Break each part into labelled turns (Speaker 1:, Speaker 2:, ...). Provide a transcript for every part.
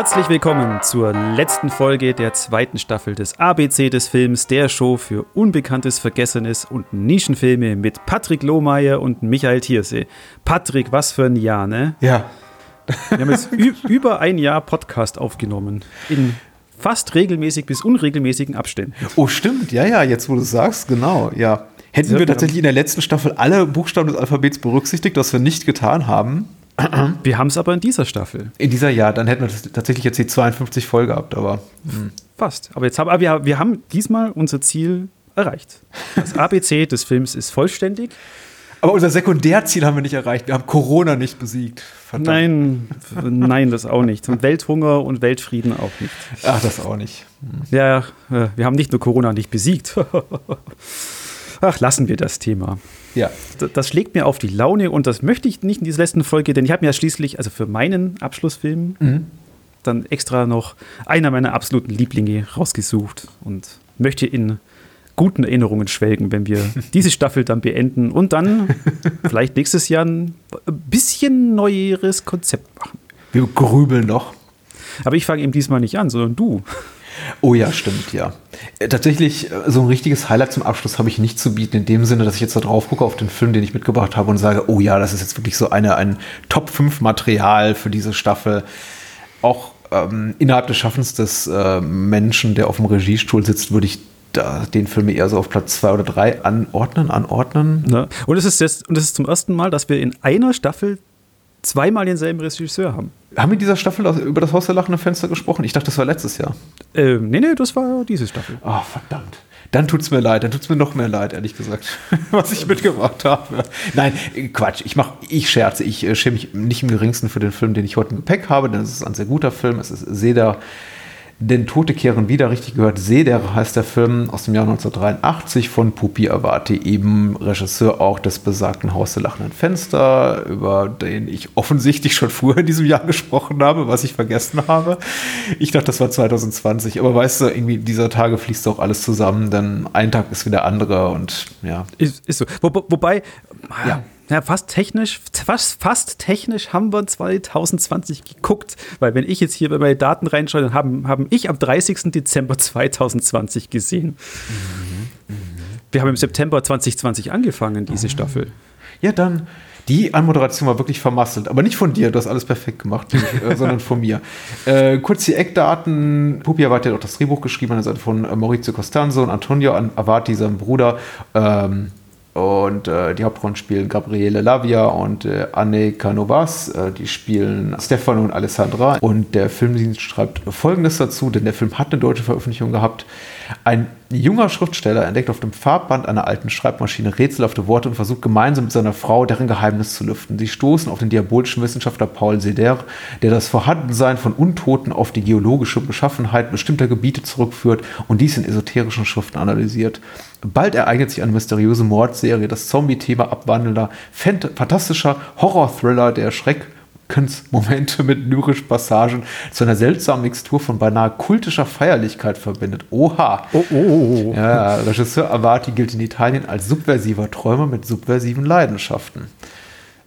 Speaker 1: Herzlich willkommen zur letzten Folge der zweiten Staffel des ABC des Films, der Show für Unbekanntes, Vergessenes und Nischenfilme mit Patrick Lohmeier und Michael Thiersee. Patrick, was für ein Jahr, ne?
Speaker 2: Ja.
Speaker 1: Wir haben jetzt über ein Jahr Podcast aufgenommen. In fast regelmäßig bis unregelmäßigen Abständen.
Speaker 2: Oh, stimmt. Ja, ja, jetzt wo du es sagst, genau, ja. Hätten wir tatsächlich in der letzten Staffel alle Buchstaben des Alphabets berücksichtigt, was wir nicht getan haben.
Speaker 1: Wir haben es aber in dieser Staffel.
Speaker 2: In dieser Jahr, dann hätten wir tatsächlich jetzt die 52 voll gehabt, aber.
Speaker 1: Mh. Fast. Aber jetzt haben aber wir, wir haben diesmal unser Ziel erreicht. Das ABC des Films ist vollständig.
Speaker 2: Aber unser Sekundärziel haben wir nicht erreicht. Wir haben Corona nicht besiegt.
Speaker 1: Verdammt. Nein, nein, das auch nicht. Und Welthunger und Weltfrieden auch nicht.
Speaker 2: Ach, das auch nicht.
Speaker 1: Hm. Ja, wir haben nicht nur Corona nicht besiegt. Ach, lassen wir das Thema.
Speaker 2: Ja.
Speaker 1: Das, schlägt mir auf die Laune und das möchte ich nicht in dieser letzten Folge, denn ich habe mir ja schließlich, also für meinen Abschlussfilm, mhm. dann extra noch einer meiner absoluten Lieblinge rausgesucht und möchte in guten Erinnerungen schwelgen, wenn wir diese Staffel dann beenden und dann vielleicht nächstes Jahr ein bisschen neueres Konzept machen.
Speaker 2: Wir grübeln noch.
Speaker 1: Aber ich fange eben diesmal nicht an, sondern du.
Speaker 2: Oh ja, stimmt, ja. Äh, tatsächlich, äh, so ein richtiges Highlight zum Abschluss habe ich nicht zu bieten, in dem Sinne, dass ich jetzt da drauf gucke auf den Film, den ich mitgebracht habe und sage, oh ja, das ist jetzt wirklich so eine, ein Top-5-Material für diese Staffel. Auch ähm, innerhalb des Schaffens des äh, Menschen, der auf dem Regiestuhl sitzt, würde ich da den Film eher so auf Platz zwei oder drei anordnen, anordnen.
Speaker 1: Ja. Und es ist jetzt, und es ist zum ersten Mal, dass wir in einer Staffel zweimal denselben Regisseur haben.
Speaker 2: Haben wir in dieser Staffel über das Haus der lachenden Fenster gesprochen? Ich dachte, das war letztes Jahr.
Speaker 1: Ähm, nee, nee, das war diese Staffel.
Speaker 2: Oh, verdammt. Dann tut es mir leid, dann tut es mir noch mehr leid, ehrlich gesagt, was ich mitgebracht habe. Nein, Quatsch, ich mach, ich scherze, ich äh, schäme mich nicht im geringsten für den Film, den ich heute im Gepäck habe, denn es ist ein sehr guter Film. Es ist Seda denn Tote kehren wieder, richtig gehört, Seder heißt der Film aus dem Jahr 1983 von Pupi Avati, eben Regisseur auch des besagten Haus der lachenden Fenster, über den ich offensichtlich schon früher in diesem Jahr gesprochen habe, was ich vergessen habe. Ich dachte, das war 2020, aber weißt du, irgendwie dieser Tage fließt auch alles zusammen, denn ein Tag ist wie der andere und ja.
Speaker 1: Ist, ist so. Wo, wobei, ja ja, fast technisch, fast, fast technisch haben wir 2020 geguckt, weil wenn ich jetzt hier bei meinen Daten reinschaue, dann haben, haben ich am 30. Dezember 2020 gesehen. Mhm, wir haben im September 2020 angefangen, diese mhm. Staffel.
Speaker 2: Ja, dann, die Anmoderation war wirklich vermasselt, aber nicht von dir, du hast alles perfekt gemacht, äh, sondern von mir. Äh, kurz die Eckdaten. Pupi Avati hat auch das Drehbuch geschrieben an der Seite von äh, Maurizio Costanzo und Antonio Avati, sein Bruder. Ähm, und äh, die Hauptrollen spielen Gabriele Lavia und äh, Anne Canovas. Äh, die spielen Stefano und Alessandra. Und der Filmdienst schreibt Folgendes dazu, denn der Film hat eine deutsche Veröffentlichung gehabt. Ein junger Schriftsteller entdeckt auf dem Farbband einer alten Schreibmaschine rätselhafte Worte und versucht gemeinsam mit seiner Frau deren Geheimnis zu lüften. Sie stoßen auf den diabolischen Wissenschaftler Paul Seder, der das Vorhandensein von Untoten auf die geologische Beschaffenheit bestimmter Gebiete zurückführt und dies in esoterischen Schriften analysiert. Bald ereignet sich eine mysteriöse Mordserie, das Zombie-Thema abwandelnder, fantastischer Horror-Thriller, der Schreck Momente mit lyrischen Passagen zu einer seltsamen Mixtur von beinahe kultischer Feierlichkeit verbindet. Oha!
Speaker 1: Oh, oh, oh.
Speaker 2: Ja, Regisseur Avati gilt in Italien als subversiver Träumer mit subversiven Leidenschaften.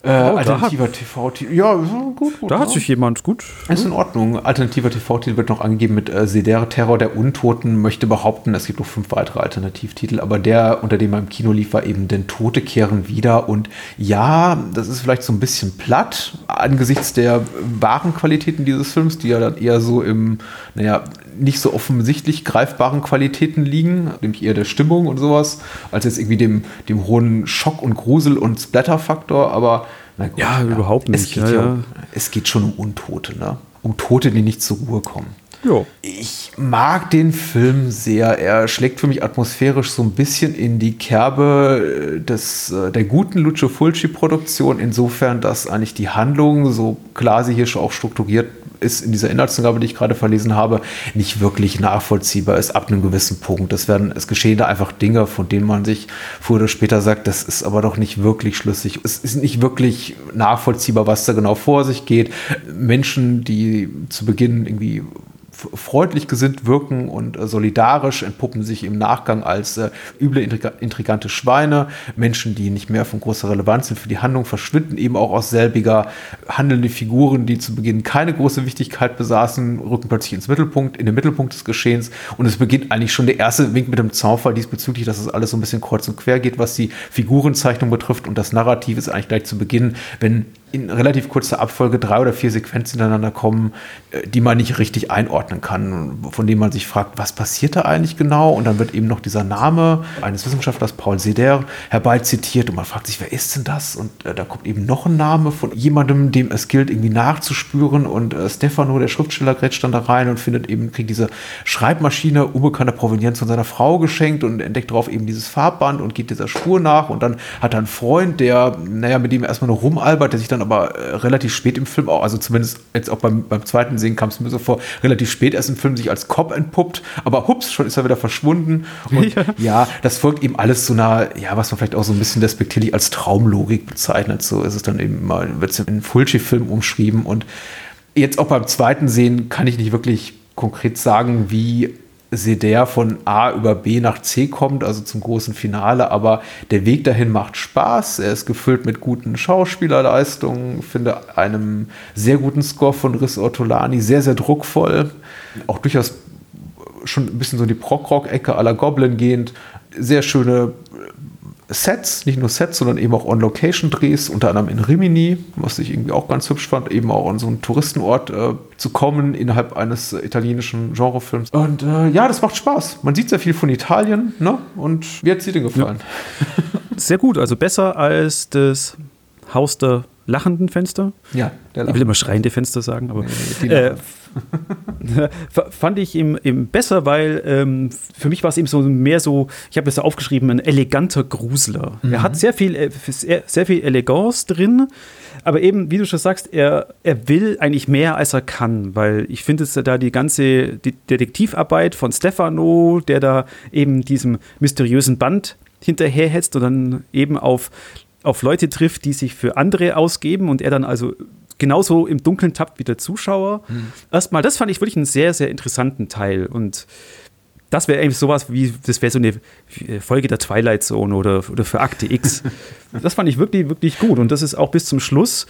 Speaker 1: Äh, oh, alternativer TV-Titel. Ja, gut, gut. Da ja. hat sich jemand gut.
Speaker 2: Ist in Ordnung. Alternativer TV-Titel wird noch angegeben mit äh, Sedere Terror der Untoten. Möchte behaupten, es gibt noch fünf weitere Alternativtitel, aber der, unter dem er im Kino lief, war eben Denn Tote kehren wieder. Und ja, das ist vielleicht so ein bisschen platt angesichts der wahren Qualitäten dieses Films, die ja dann eher so im, naja, nicht so offensichtlich greifbaren Qualitäten liegen, nämlich eher der Stimmung und sowas, als jetzt irgendwie dem, dem hohen Schock und Grusel und Splatter-Faktor, aber
Speaker 1: gut, ja, ja, überhaupt nicht.
Speaker 2: Es geht, ja, ja. es geht schon um Untote, ne? Um Tote, die nicht zur Ruhe kommen.
Speaker 1: Jo.
Speaker 2: Ich mag den Film sehr. Er schlägt für mich atmosphärisch so ein bisschen in die Kerbe des, äh, der guten Lucio Fulci-Produktion, insofern, dass eigentlich die Handlung, so klar sie hier schon auch strukturiert ist in dieser Inhaltsangabe, die ich gerade verlesen habe, nicht wirklich nachvollziehbar ist ab einem gewissen Punkt. Es werden, es geschehen da einfach Dinge, von denen man sich früher oder später sagt, das ist aber doch nicht wirklich schlüssig. Es ist nicht wirklich nachvollziehbar, was da genau vor sich geht. Menschen, die zu Beginn irgendwie freundlich gesinnt wirken und äh, solidarisch, entpuppen sich im Nachgang als äh, üble, intrigante Schweine. Menschen, die nicht mehr von großer Relevanz sind für die Handlung, verschwinden eben auch aus selbiger. Handelnde Figuren, die zu Beginn keine große Wichtigkeit besaßen, rücken plötzlich ins Mittelpunkt, in den Mittelpunkt des Geschehens. Und es beginnt eigentlich schon der erste Wink mit dem Zaunfall diesbezüglich, dass es alles so ein bisschen kreuz und quer geht, was die Figurenzeichnung betrifft. Und das Narrativ ist eigentlich gleich zu Beginn, wenn in relativ kurzer Abfolge drei oder vier Sequenzen hintereinander kommen, äh, die man nicht richtig einordnen kann, von denen man sich fragt, was passiert da eigentlich genau? Und dann wird eben noch dieser Name eines Wissenschaftlers, Paul Seder, herbeizitiert und man fragt sich, wer ist denn das? Und äh, da kommt eben noch ein Name von jemandem, dem es gilt, irgendwie nachzuspüren. Und äh, Stefano, der Schriftsteller, grätscht dann da rein und findet eben, kriegt diese Schreibmaschine unbekannter Provenienz von seiner Frau geschenkt und entdeckt darauf eben dieses Farbband und geht dieser Spur nach. Und dann hat er einen Freund, der, naja, mit dem er erstmal noch rumalbert, der sich dann aber äh, relativ spät im Film auch, also zumindest jetzt auch beim, beim zweiten Sehen kam es mir so vor, relativ spät erst im Film sich als Cop entpuppt, aber hups, schon ist er wieder verschwunden. Und ja. ja, das folgt eben alles so einer, ja, was man vielleicht auch so ein bisschen despektierlich als Traumlogik bezeichnet. So ist es dann eben mal, wird es in Fulci-Film umschrieben und jetzt auch beim zweiten Sehen kann ich nicht wirklich konkret sagen, wie Seder von A über B nach C kommt, also zum großen Finale, aber der Weg dahin macht Spaß. Er ist gefüllt mit guten Schauspielerleistungen, finde einem sehr guten Score von Riss Ortolani, sehr, sehr druckvoll. Auch durchaus schon ein bisschen so in die Prog-Rock-Ecke aller Goblin gehend. Sehr schöne Sets, nicht nur Sets, sondern eben auch On-Location-Drehs, unter anderem in Rimini, was ich irgendwie auch ganz hübsch fand, eben auch an so einen Touristenort äh, zu kommen innerhalb eines äh, italienischen Genrefilms. Und äh, ja, das macht Spaß. Man sieht sehr viel von Italien, ne? Und wie hat es dir denn gefallen?
Speaker 1: Ja. Sehr gut, also besser als das Haus der lachenden Fenster.
Speaker 2: Ja,
Speaker 1: der ich will immer schreiende Fenster sagen, aber nee, fand ich ihm, ihm besser, weil ähm, für mich war es eben so mehr so, ich habe es aufgeschrieben, ein eleganter Grusler. Mhm. Er hat sehr viel, äh, sehr, sehr viel Eleganz drin, aber eben, wie du schon sagst, er, er will eigentlich mehr, als er kann, weil ich finde, dass da die ganze die Detektivarbeit von Stefano, der da eben diesem mysteriösen Band hinterherhetzt und dann eben auf auf Leute trifft, die sich für andere ausgeben und er dann also genauso im Dunkeln tappt wie der Zuschauer. Mhm. Erstmal, das fand ich wirklich einen sehr, sehr interessanten Teil und das wäre eigentlich sowas wie, das wäre so eine Folge der Twilight Zone oder, oder für Akte X. das fand ich wirklich, wirklich gut. Und das ist auch bis zum Schluss,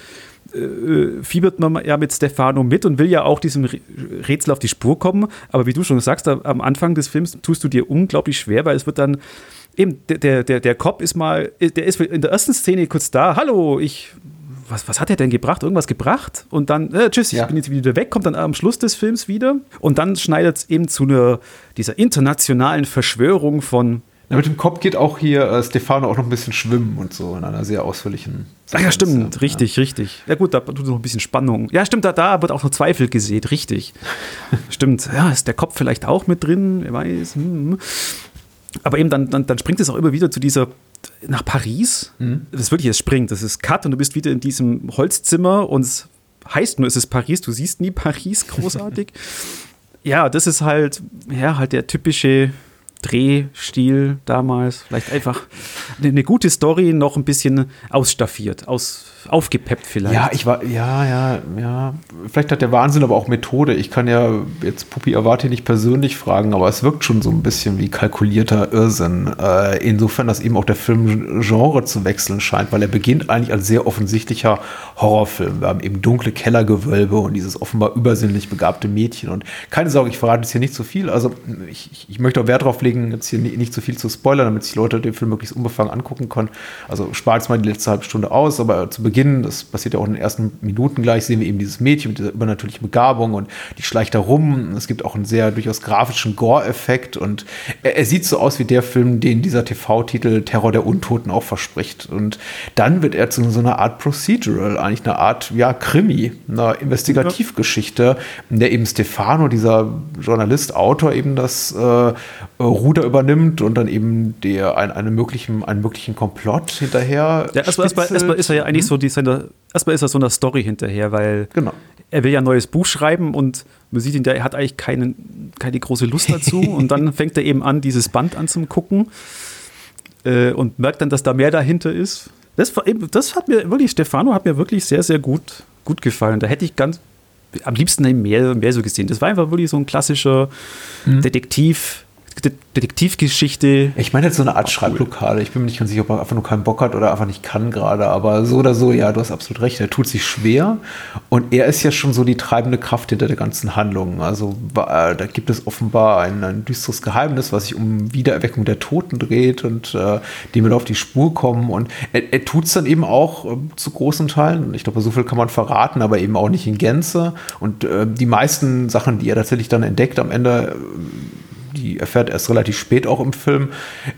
Speaker 1: äh, fiebert man ja mit Stefano mit und will ja auch diesem Rätsel auf die Spur kommen. Aber wie du schon sagst, am Anfang des Films tust du dir unglaublich schwer, weil es wird dann eben, der, der, der Cop ist mal, der ist in der ersten Szene kurz da, hallo, ich, was, was hat er denn gebracht? Irgendwas gebracht? Und dann, äh, tschüss, ja. ich bin jetzt wieder weg, kommt dann am Schluss des Films wieder. Und dann schneidet es eben zu einer, dieser internationalen Verschwörung von
Speaker 2: ja, mit dem Kopf geht auch hier äh, Stefano auch noch ein bisschen schwimmen und so in einer sehr ausführlichen.
Speaker 1: Ach ja, stimmt, richtig, ja. richtig. Ja gut, da tut noch ein bisschen Spannung. Ja, stimmt, da, da wird auch noch Zweifel gesät, richtig. stimmt, ja, ist der Kopf vielleicht auch mit drin, wer weiß. Hm. hm aber eben dann, dann, dann springt es auch immer wieder zu dieser nach Paris. Mhm. Das ist wirklich, es springt. Das ist Cut und du bist wieder in diesem Holzzimmer und es heißt nur, es ist Paris. Du siehst nie Paris großartig. ja, das ist halt, ja, halt der typische Drehstil damals. Vielleicht einfach eine gute Story noch ein bisschen ausstaffiert, aus, aufgepeppt vielleicht.
Speaker 2: Ja, ich war, ja, ja, ja. Vielleicht hat der Wahnsinn aber auch Methode. Ich kann ja jetzt Puppi Avati nicht persönlich fragen, aber es wirkt schon so ein bisschen wie kalkulierter Irrsinn. Äh, insofern, dass eben auch der Film Genre zu wechseln scheint, weil er beginnt eigentlich als sehr offensichtlicher Horrorfilm. Wir haben eben dunkle Kellergewölbe und dieses offenbar übersinnlich begabte Mädchen. Und keine Sorge, ich verrate jetzt hier nicht zu so viel. Also ich, ich möchte auch Wert darauf legen, jetzt hier nicht zu viel zu spoilern, damit sich Leute den Film möglichst unbefangen angucken können. Also spart jetzt mal die letzte halbe Stunde aus, aber zu Beginn Beginn, das passiert ja auch in den ersten Minuten gleich, sehen wir eben dieses Mädchen mit dieser übernatürlichen Begabung und die schleicht da rum. Es gibt auch einen sehr durchaus grafischen Gore-Effekt und er, er, sieht so aus wie der Film, den dieser TV-Titel Terror der Untoten auch verspricht. Und dann wird er zu so einer Art Procedural, eigentlich eine Art, ja, Krimi, einer Investigativgeschichte, in der eben Stefano, dieser Journalist, Autor, eben das äh, Ruder übernimmt und dann eben der, ein, einen, möglichen, einen möglichen Komplott hinterher.
Speaker 1: Ja, erstmal, erstmal, erstmal ist er ja eigentlich mhm. so die seine, erstmal ist er so einer Story hinterher, weil
Speaker 2: genau.
Speaker 1: er will ja ein neues Buch schreiben und man sieht ihn, der hat eigentlich keinen, keine große Lust dazu und dann fängt er eben an, dieses Band anzugucken äh, und merkt dann, dass da mehr dahinter ist. Das, das hat mir wirklich, Stefano hat mir wirklich sehr, sehr gut, gut gefallen. Da hätte ich ganz, am liebsten mehr, mehr so gesehen. Das war einfach wirklich so ein klassischer mhm. Detektiv, Detektivgeschichte.
Speaker 2: Ich meine jetzt so eine Art Schreibblockade. Ich bin mir nicht ganz sicher, ob er einfach nur keinen Bock hat oder einfach nicht kann gerade. Aber so oder so, ja, du hast absolut recht. Er tut sich schwer. Und er ist ja schon so die treibende Kraft hinter der ganzen Handlung. Also äh, da gibt es offenbar ein, ein, düsteres Geheimnis, was sich um Wiedererweckung der Toten dreht und äh, dem wir auf die Spur kommen. Und er, er tut es dann eben auch äh, zu großen Teilen. Ich glaube, so viel kann man verraten, aber eben auch nicht in Gänze. Und äh, die meisten Sachen, die er tatsächlich dann entdeckt, am Ende die erfährt erst relativ spät auch im Film.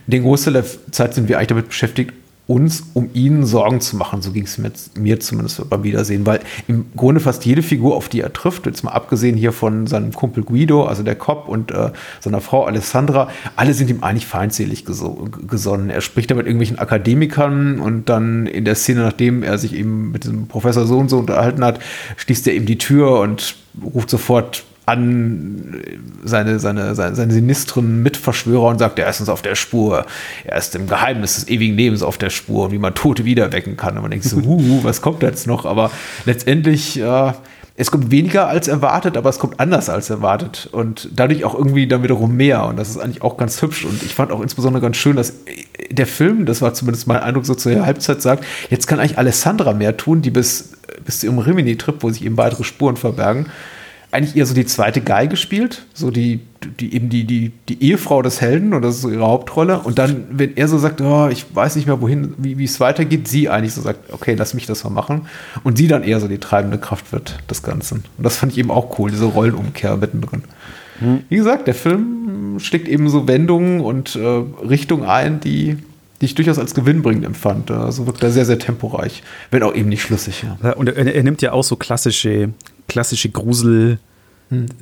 Speaker 2: Den Großteil der Zeit sind wir eigentlich damit beschäftigt, uns um ihn Sorgen zu machen. So ging es mir, zumindest beim Wiedersehen, weil im Grunde fast jede Figur, auf die er trifft, jetzt mal abgesehen hier von seinem Kumpel Guido, also der Cop und äh, seiner Frau Alessandra, alle sind ihm eigentlich feindselig gesonnen. Er spricht da mit irgendwelchen Akademikern und dann in der Szene, nachdem er sich eben mit dem Professor so und so unterhalten hat, schließt er ihm die Tür und ruft sofort an seine, seine, seine, seine sinistren Mitverschwörer und sagt, er ist uns auf der Spur. Er ist im Geheimnis des ewigen Lebens auf der Spur, wie man Tote wiederwecken kann. Und man denkt so, uh, was kommt jetzt noch? Aber letztendlich, äh, es kommt weniger als erwartet, aber es kommt anders als erwartet. Und dadurch auch irgendwie dann wiederum mehr. Und das ist eigentlich auch ganz hübsch. Und ich fand auch insbesondere ganz schön, dass der Film, das war zumindest mein Eindruck, so zur Halbzeit sagt, jetzt kann eigentlich Alessandra mehr tun, die bis, bis zu ihrem Rimini-Trip, wo sich eben weitere Spuren verbergen, eigentlich eher so die zweite Geige spielt, so die, die eben die, die, die Ehefrau des Helden oder so ihre Hauptrolle. Und dann, wenn er so sagt, oh, ich weiß nicht mehr, wohin, wie es weitergeht, sie eigentlich so sagt, okay, lass mich das mal machen. Und sie dann eher so die treibende Kraft wird des Ganzen. Und das fand ich eben auch cool, diese Rollenumkehr mittendrin. Hm. Wie gesagt, der Film schlägt eben so Wendungen und äh, Richtungen ein, die, die ich durchaus als gewinnbringend empfand. Also wirkt er sehr, sehr temporeich, wenn auch eben nicht schlüssig.
Speaker 1: Ja. ja und er, er, nimmt ja auch so klassische klassische Grusel-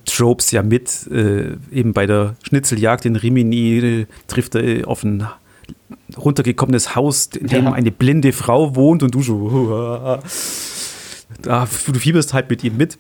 Speaker 1: Tropes ja mit. Äh, eben bei der Schnitzeljagd in Rimini äh, trifft er auf ein runtergekommenes Haus, in dem ja. eine blinde Frau wohnt und du so. da, du fieberst halt mit ihm mit.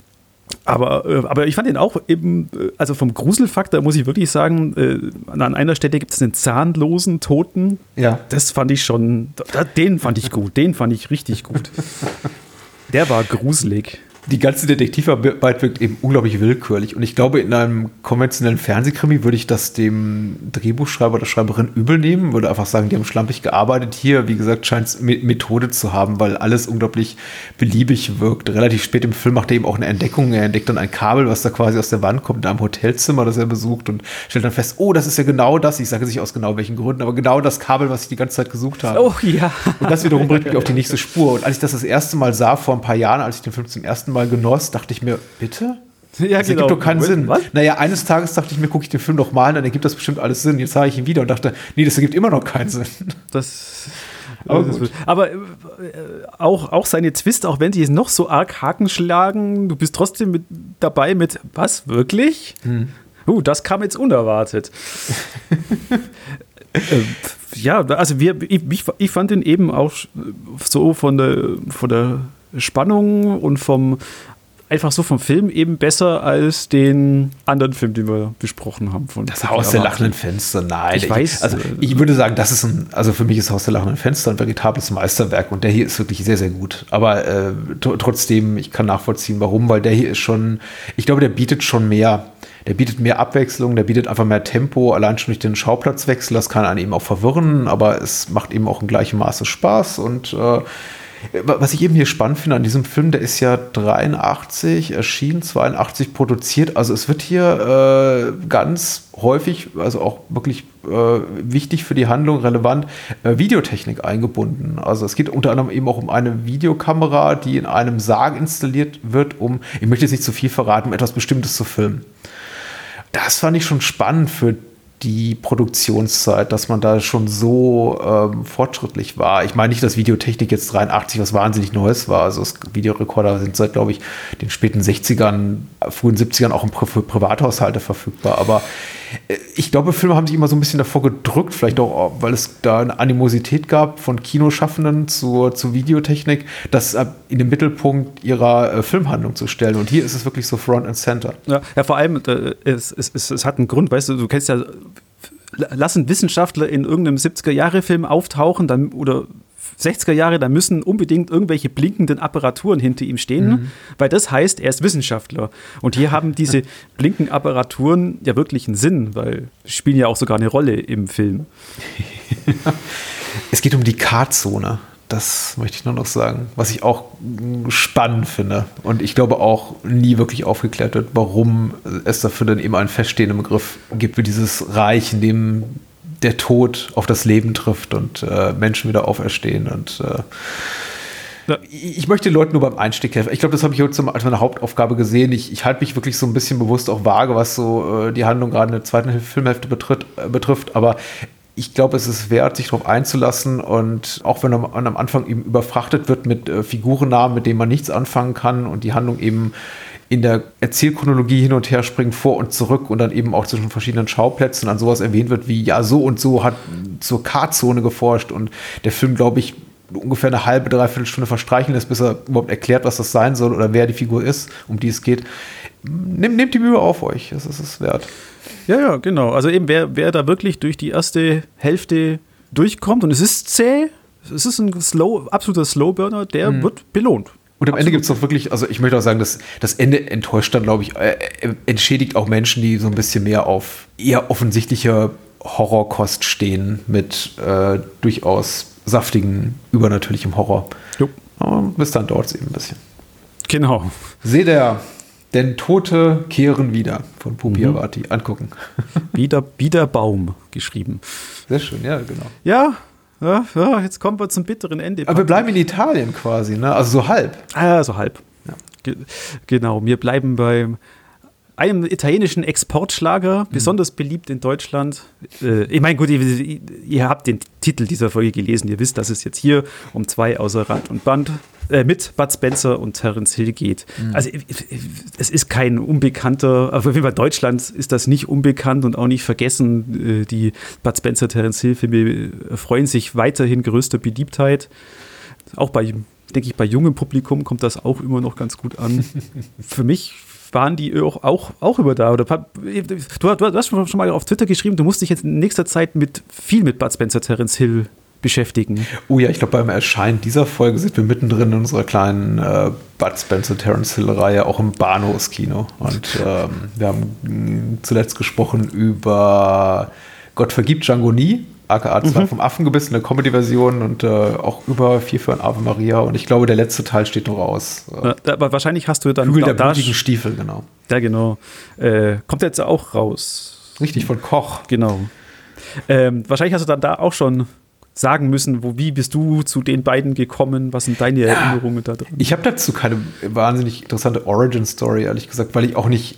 Speaker 1: Aber, äh, aber ich fand ihn auch eben, äh, also vom Gruselfaktor muss ich wirklich sagen, äh, an einer Stelle gibt es einen zahnlosen Toten. Ja. Das fand ich schon, den fand ich gut, den fand ich richtig gut. Der war gruselig
Speaker 2: die ganze Detektivarbeit wirkt eben unglaublich willkürlich. Und ich glaube, in einem konventionellen Fernsehkrimi würde ich das dem Drehbuchschreiber oder Schreiberin übel nehmen, würde einfach sagen, die haben schlampig gearbeitet. Hier, wie gesagt, scheint es Methode zu haben, weil alles unglaublich beliebig wirkt. Relativ spät im Film macht er eben auch eine Entdeckung. Er entdeckt dann ein Kabel, was da quasi aus der Wand kommt, in einem Hotelzimmer, das er besucht und stellt dann fest, oh, das ist ja genau das. Ich sage sich aus genau welchen Gründen, aber genau das Kabel, was ich die ganze Zeit gesucht habe.
Speaker 1: Oh ja.
Speaker 2: Und das wiederum bringt mich auf die nächste Spur. Und als ich das das erste Mal sah, vor ein paar Jahren, als ich den Film zum ersten Mal genoss, dachte ich mir, bitte? Ja, das genau. ergibt doch keinen Was? Sinn. Was? Naja, eines Tages dachte ich mir, gucke ich den Film noch mal an, dann ergibt das bestimmt alles Sinn. Jetzt sah ich ihn wieder und dachte, nee, das ergibt immer noch keinen Sinn.
Speaker 1: Das. Aber, das aber äh, auch, auch seine Twist, auch wenn die noch so arg Haken schlagen, du bist trotzdem mit dabei mit, was, wirklich? Hm. Uh, das kam jetzt unerwartet. äh, ja, also wir, ich, ich, fand ihn eben auch so von der, von der Spannung und vom einfach so vom Film eben besser als den anderen Film, den wir besprochen haben. Von
Speaker 2: das Haus der lachenden Fenster, nein.
Speaker 1: Ich, ich weiß.
Speaker 2: Also ich würde sagen, das ist ein, also für mich ist Haus der lachenden Fenster ein veritables Meisterwerk und der hier ist wirklich sehr, sehr gut. Aber äh, trotzdem, ich kann nachvollziehen, warum, weil der hier ist schon, ich glaube, der bietet schon mehr. Der bietet mehr Abwechslung, der bietet einfach mehr Tempo, allein schon durch den Schauplatzwechsel. Das kann einen eben auch verwirren, aber es macht eben auch in gleichem Maße Spaß und äh, was ich eben hier spannend finde an diesem Film, der ist ja 83 erschienen, 82 produziert. Also es wird hier äh, ganz häufig, also auch wirklich äh, wichtig für die Handlung relevant, äh, Videotechnik eingebunden. Also es geht unter anderem eben auch um eine Videokamera, die in einem Sarg installiert wird, um, ich möchte jetzt nicht zu viel verraten, um etwas Bestimmtes zu filmen. Das fand ich schon spannend für die Produktionszeit, dass man da schon so ähm, fortschrittlich war. Ich meine nicht, dass Videotechnik jetzt 83 was wahnsinnig Neues war. Also Videorekorder sind seit, glaube ich, den späten 60ern, frühen 70ern auch für Privathaushalte verfügbar. Aber äh, ich glaube, Filme haben sich immer so ein bisschen davor gedrückt, vielleicht auch, weil es da eine Animosität gab von Kinoschaffenden zur, zur Videotechnik, das in den Mittelpunkt ihrer äh, Filmhandlung zu stellen. Und hier ist es wirklich so Front and Center.
Speaker 1: Ja, ja vor allem, äh, es, es, es, es hat einen Grund, weißt du, du kennst ja lassen Wissenschaftler in irgendeinem 70er-Jahre-Film auftauchen dann, oder 60er Jahre, da müssen unbedingt irgendwelche blinkenden Apparaturen hinter ihm stehen, mhm. weil das heißt, er ist Wissenschaftler. Und hier haben diese blinkenden Apparaturen ja wirklich einen Sinn, weil sie spielen ja auch sogar eine Rolle im Film.
Speaker 2: es geht um die K-Zone. Das möchte ich nur noch sagen, was ich auch spannend finde. Und ich glaube auch nie wirklich aufgeklärt wird, warum es dafür dann eben einen feststehenden Begriff gibt wie dieses Reich, in dem der Tod auf das Leben trifft und äh, Menschen wieder auferstehen. Und äh, ja. ich möchte den Leuten nur beim Einstieg helfen. Ich glaube, das habe ich heute als meine Hauptaufgabe gesehen. Ich, ich halte mich wirklich so ein bisschen bewusst auch vage, was so äh, die Handlung gerade in der zweiten Filmhälfte betritt, äh, betrifft. Aber ich glaube, es ist wert, sich darauf einzulassen und auch wenn man am Anfang eben überfrachtet wird mit äh, Figurennamen, mit denen man nichts anfangen kann und die Handlung eben in der Erzählchronologie hin und her springt, vor und zurück und dann eben auch zwischen verschiedenen Schauplätzen an sowas erwähnt wird, wie ja, so und so hat zur K-Zone geforscht und der Film, glaube ich, ungefähr eine halbe, dreiviertel Stunde verstreichen lässt, bis er überhaupt erklärt, was das sein soll oder wer die Figur ist, um die es geht. Nehmt, nehmt die Mühe auf euch, das ist es wert.
Speaker 1: Ja, ja, genau. Also eben, wer, wer da wirklich durch die erste Hälfte durchkommt und es ist zäh, es ist ein slow, absoluter Slowburner, der mhm. wird belohnt.
Speaker 2: Und am Absolut. Ende gibt es doch wirklich, also ich möchte auch sagen, dass das Ende enttäuscht dann, glaube ich, äh, äh, entschädigt auch Menschen, die so ein bisschen mehr auf eher offensichtliche Horrorkost stehen mit äh, durchaus saftigen, übernatürlichem Horror. Jo. Aber bis dann dauert es eben ein bisschen.
Speaker 1: Genau.
Speaker 2: Seht ihr, denn Tote kehren wieder von Pupi mhm. Avati. Angucken.
Speaker 1: Wieder, wieder Baum geschrieben.
Speaker 2: Sehr schön, ja, genau.
Speaker 1: Ja, ja, ja, jetzt kommen wir zum bitteren Ende.
Speaker 2: Aber wir bleiben in Italien quasi, ne? Also so halb.
Speaker 1: Ah, so halb. Ja. Ge genau, wir bleiben beim einem italienischen Exportschlager, mhm. besonders beliebt in Deutschland. Äh, ich meine, gut, ihr, ihr, habt den Titel dieser Folge gelesen, ihr wisst, dass es jetzt hier um zwei außer Rad und Band äh, mit Bud Spencer und Terence Hill geht. Mhm. Also es ist kein unbekannter, auf jeden Fall Deutschland ist das nicht unbekannt und auch nicht vergessen. Äh, die Bud Spencer, Terence Hill Filme freuen sich weiterhin größter Beliebtheit. Auch bei, denke ich, bei jungem Publikum kommt das auch immer noch ganz gut an. Für mich waren die auch, auch, auch über da. Oder, du, du, hast schon mal auf Twitter geschrieben, du musst dich jetzt in nächster Zeit mit viel mit Bud Spencer, Terence Hill beschäftigen.
Speaker 2: Oh ja, ich glaube, beim Erscheinen dieser Folge sind wir mittendrin in unserer kleinen äh, Bud Spencer Terence Hill Reihe, auch im Bahnhofskino. Und ähm, wir haben zuletzt gesprochen über Gott vergibt Django nie, aka mhm. vom Affengebiss, eine Comedy-Version und äh, auch über Vier für ein Ave Maria. Und ich glaube, der letzte Teil steht noch aus.
Speaker 1: Ja, aber wahrscheinlich hast du dann
Speaker 2: Hügel der blutigen Stiefel, genau.
Speaker 1: Ja, genau. Äh, kommt jetzt auch raus.
Speaker 2: Richtig, von Koch.
Speaker 1: Genau. Ähm, wahrscheinlich hast du dann da auch schon sagen müssen, wo, wie bist du zu den beiden gekommen? Was sind deine ja, Erinnerungen da drin?
Speaker 2: Ich habe dazu keine wahnsinnig interessante Origin-Story, ehrlich gesagt, weil ich auch nicht,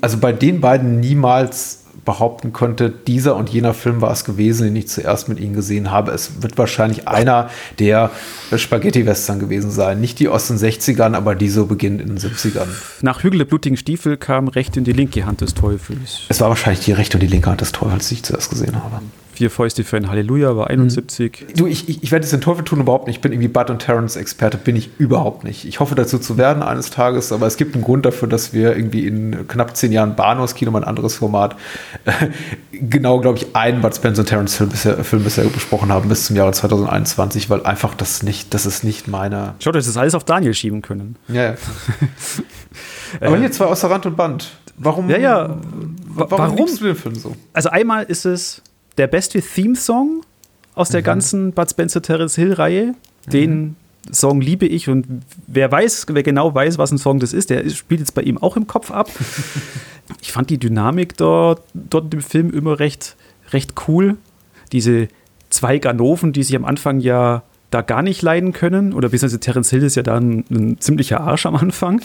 Speaker 2: also bei den beiden niemals behaupten konnte, dieser und jener Film war es gewesen, den ich zuerst mit ihnen gesehen habe. Es wird wahrscheinlich einer der Spaghetti-Western gewesen sein. Nicht die aus den 60ern, aber die so beginnen in den 70ern.
Speaker 1: Nach Hügel der blutigen Stiefel kam recht in die linke Hand des Teufels.
Speaker 2: Es war wahrscheinlich die rechte und die linke Hand des Teufels, die ich zuerst gesehen habe.
Speaker 1: Vier Fäuste für ein Halleluja war 71.
Speaker 2: Du, ich, ich, ich werde jetzt den Teufel tun überhaupt nicht. Ich bin irgendwie Bud und Terrence Experte, bin ich überhaupt nicht. Ich hoffe dazu zu werden eines Tages, aber es gibt einen Grund dafür, dass wir irgendwie in knapp zehn Jahren Bahnhofskino, mein anderes Format, äh, genau, glaube ich, einen Bud Spencer und Terrence Film bisher, Film bisher besprochen haben bis zum Jahre 2021, weil einfach das nicht, das ist nicht meine.
Speaker 1: Schaut, das ist alles auf Daniel schieben können.
Speaker 2: Ja, ja. aber hier zwei außer Rand und Band. Warum?
Speaker 1: Ja, ja.
Speaker 2: Warum, warum du den Film so?
Speaker 1: Also einmal ist es der beste Theme-Song aus der mhm. ganzen Bud Spencer Terence Hill-Reihe. Den mhm. Song liebe ich und wer weiß, wer genau weiß, was ein Song das ist, der spielt jetzt bei ihm auch im Kopf ab. ich fand die Dynamik dort, dort im Film immer recht, recht cool. Diese zwei Ganoven, die sich am Anfang ja da gar nicht leiden können, oder beziehungsweise Terence Hill ist ja da ein, ein ziemlicher Arsch am Anfang,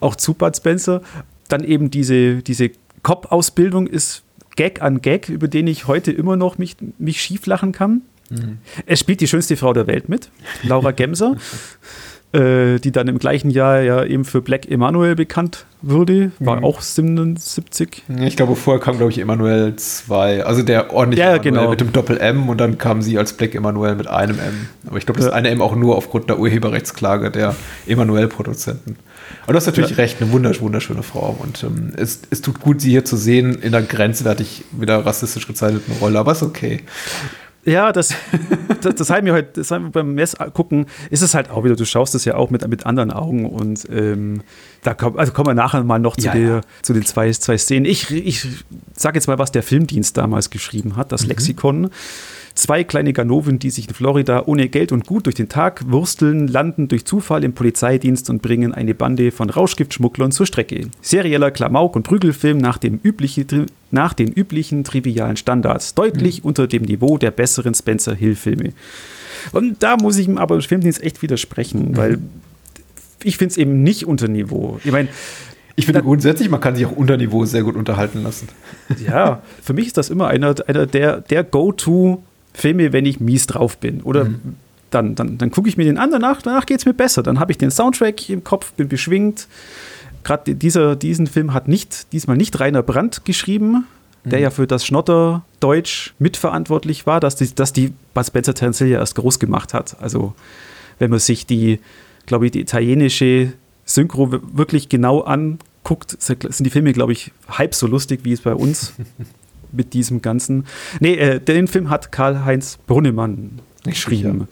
Speaker 1: auch zu Bud Spencer. Dann eben diese, diese Cop-Ausbildung ist Gag an Gag, über den ich heute immer noch mich, mich schief lachen kann. Mhm. Es spielt die schönste Frau der Welt mit, Laura Gemser. äh, die dann im gleichen Jahr ja eben für Black Emanuel bekannt wurde. War mhm. auch 77.
Speaker 2: Ich glaube, vorher kam, glaube ich, Emanuel 2. Also der ordentliche
Speaker 1: ja, genau.
Speaker 2: mit dem Doppel-M und dann kam sie als Black Emanuel mit einem M. Aber ich glaube, das ja. eine M auch nur aufgrund der Urheberrechtsklage der Emanuel-Produzenten. Aber du hast natürlich ja. recht, eine wundersch wunderschöne Frau. Und ähm, es, es tut gut, sie hier zu sehen in einer grenzwertig wieder rassistisch gezeichneten Rolle, aber ist okay.
Speaker 1: Ja, das, das, das haben wir heute, das haben wir beim Mess gucken, ist es halt auch wieder, du schaust es ja auch mit, mit anderen Augen und ähm, da kommt, also kommen wir nachher mal noch zu, ja, der, ja. zu den zwei, zwei Szenen. Ich, ich sage jetzt mal, was der Filmdienst damals geschrieben hat, das mhm. Lexikon. Zwei kleine Ganoven, die sich in Florida ohne Geld und Gut durch den Tag wursteln, landen durch Zufall im Polizeidienst und bringen eine Bande von Rauschgiftschmugglern zur Strecke. Serieller Klamauk- und Prügelfilm nach, dem üblichen, nach den üblichen trivialen Standards, deutlich mhm. unter dem Niveau der besseren Spencer Hill-Filme. Und da muss ich ihm aber im Filmdienst echt widersprechen, mhm. weil ich finde es eben nicht unter Niveau. Ich meine,
Speaker 2: ich finde grundsätzlich, man kann sich auch unter Niveau sehr gut unterhalten lassen.
Speaker 1: Ja, für mich ist das immer einer, einer der, der Go-To Filme, wenn ich mies drauf bin. Oder mhm. dann, dann, dann gucke ich mir den an, danach, danach geht es mir besser. Dann habe ich den Soundtrack im Kopf, bin beschwingt. Gerade dieser, diesen Film hat nicht, diesmal nicht Rainer Brandt geschrieben, mhm. der ja für das Schnotter-Deutsch mitverantwortlich war, dass die, dass die Bud Spencer Terence ja erst groß gemacht hat. Also, wenn man sich die, glaube ich, die italienische Synchro wirklich genau anguckt, sind die Filme, glaube ich, halb so lustig, wie es bei uns mit diesem Ganzen. Nee, äh, den Film hat Karl-Heinz Brunnemann geschrieben.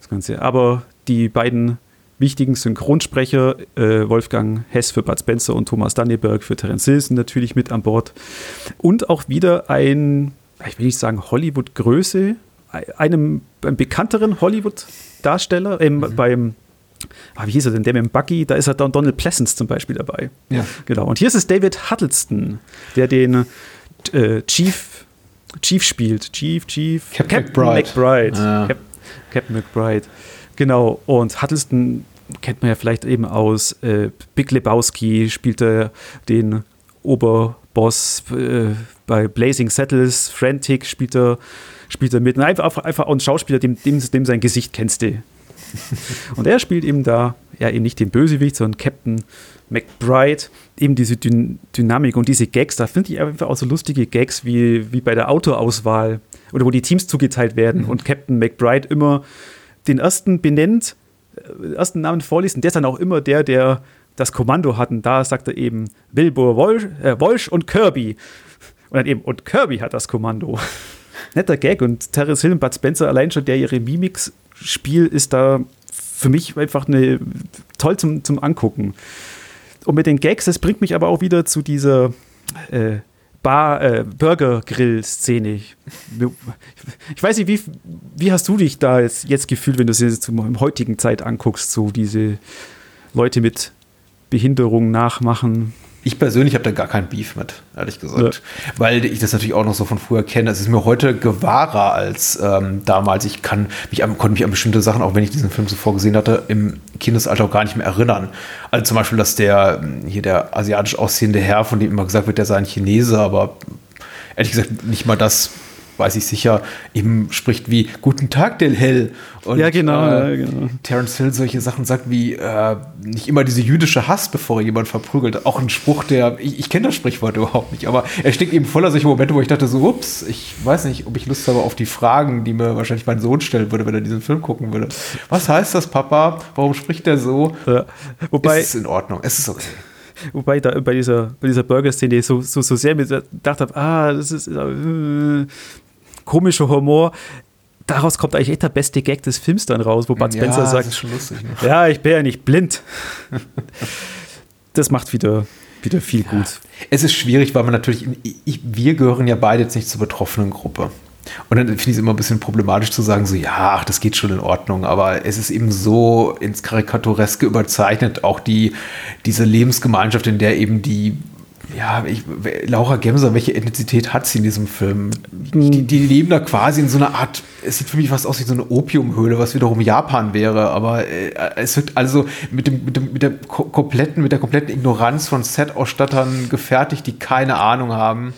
Speaker 1: Das Ganze. Aber die beiden wichtigen Synchronsprecher, äh, Wolfgang Hess für Bud Spencer und Thomas Danneberg für Terence Hill sind natürlich mit an Bord. Und auch wieder ein, ich will nicht sagen Hollywood-Größe, einem, einem bekannteren Hollywood-Darsteller, ähm, mhm. beim Ah, wie hieß er denn? Dem Buggy, da ist er Donald Pleasance zum Beispiel dabei.
Speaker 2: Ja.
Speaker 1: Genau. Und hier ist es David Huddleston, der den äh, Chief, Chief spielt. Chief, Chief.
Speaker 2: Captain, Captain McBride.
Speaker 1: McBride. Ja. Cap Captain McBride. Genau. Und Huddleston kennt man ja vielleicht eben aus äh, Big Lebowski, spielt er den Oberboss äh, bei Blazing Settles, Frantic spielt er, spielt er mit. Einfach, einfach auch ein Schauspieler, dem, dem, dem sein Gesicht kennst du. Und er spielt eben da, ja, eben nicht den Bösewicht, sondern Captain McBride, eben diese Dyn Dynamik und diese Gags, da finde ich einfach auch so lustige Gags wie, wie bei der Autoauswahl oder wo die Teams zugeteilt werden mhm. und Captain McBride immer den ersten benennt, äh, ersten Namen vorliest und der ist dann auch immer der, der das Kommando hat und da sagt er eben Wilbur Walsh, äh, Walsh und Kirby. Und dann eben, und Kirby hat das Kommando. Netter Gag und Terence Hill und Bud Spencer allein schon, der ihre Mimics Spiel ist da für mich einfach eine, toll zum, zum Angucken. Und mit den Gags, das bringt mich aber auch wieder zu dieser äh, Bar, äh, Burger-Grill-Szene. Ich, weiß nicht, wie, wie hast du dich da jetzt, jetzt gefühlt, wenn du es jetzt in heutigen Zeit anguckst, so diese Leute mit Behinderung nachmachen?
Speaker 2: Ich persönlich habe da gar keinen Beef mit, ehrlich gesagt. Ja. Weil ich das natürlich auch noch so von früher kenne. Es ist mir heute gewahrer als ähm, damals. Ich kann mich an, konnte mich an bestimmte Sachen, auch wenn ich diesen Film zuvor gesehen hatte, im Kindesalter auch gar nicht mehr erinnern. Also zum Beispiel, dass der hier der asiatisch aussehende Herr, von dem immer gesagt wird, der sei ein Chinese, aber ehrlich gesagt nicht mal das weiß ich sicher, eben spricht wie Guten Tag, Del Hell.
Speaker 1: Und, ja, genau, äh, ja, genau.
Speaker 2: Terence Hill solche Sachen sagt wie äh, nicht immer diese jüdische Hass, bevor er jemand verprügelt. Auch ein Spruch, der, ich, ich kenne das Sprichwort überhaupt nicht, aber er steckt eben voller solcher Momente, wo ich dachte so, ups, ich weiß nicht, ob ich Lust habe auf die Fragen, die mir wahrscheinlich mein Sohn stellen würde, wenn er diesen Film gucken würde. Was heißt das, Papa? Warum spricht er so? Ja,
Speaker 1: wobei,
Speaker 2: es ist in Ordnung, es ist okay.
Speaker 1: Wobei da bei dieser, bei dieser Burger-Szene so, so, so sehr mir gedacht habe, ah, das ist äh, komischer Humor. Daraus kommt eigentlich echt der beste Gag des Films dann raus, wo Bud Spencer ja, sagt: lustig, ne? Ja, ich bin ja nicht blind. das macht wieder, wieder viel gut.
Speaker 2: Es ist schwierig, weil man natürlich, ich, wir gehören ja beide jetzt nicht zur betroffenen Gruppe. Und dann finde ich es immer ein bisschen problematisch zu sagen, so, ja, ach, das geht schon in Ordnung. Aber es ist eben so ins Karikatureske überzeichnet, auch die, diese Lebensgemeinschaft, in der eben die ja, ich, Laura Gemser, welche Ethnizität hat sie in diesem Film? Die, die, leben da quasi in so einer Art, es sieht für mich fast aus wie so eine Opiumhöhle, was wiederum Japan wäre, aber äh, es wird also mit, dem, mit, dem, mit, der kompletten, mit der kompletten Ignoranz von Set-Ausstattern gefertigt, die keine Ahnung haben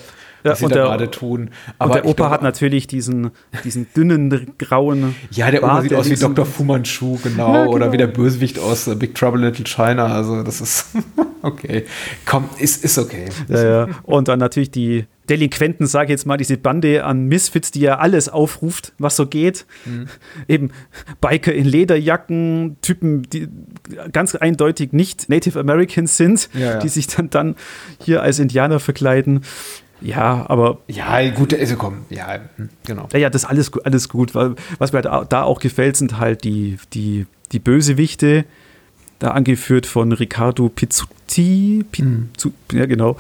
Speaker 2: was sie da gerade tun.
Speaker 1: Aber und der Opa hat natürlich diesen, diesen dünnen, grauen.
Speaker 2: Ja, der Opa sieht aus wie Dr. Fu Manchu, genau, ja, genau. Oder wie der Bösewicht aus Big Trouble Little China. Also, das ist okay. Komm, ist, ist okay.
Speaker 1: Ja, ja. Und dann natürlich die Delinquenten, sage ich jetzt mal, diese Bande an Misfits, die ja alles aufruft, was so geht. Mhm. Eben Biker in Lederjacken, Typen, die ganz eindeutig nicht Native Americans sind, ja, ja. die sich dann, dann hier als Indianer verkleiden. Ja, aber.
Speaker 2: Ja, gut, also komm, ja, hm, genau.
Speaker 1: Ja, ja, das ist alles, alles gut. Was mir halt da auch gefällt, sind halt die, die, die Bösewichte, da angeführt von Riccardo Pizzuti. Pizzu, mhm. Ja, genau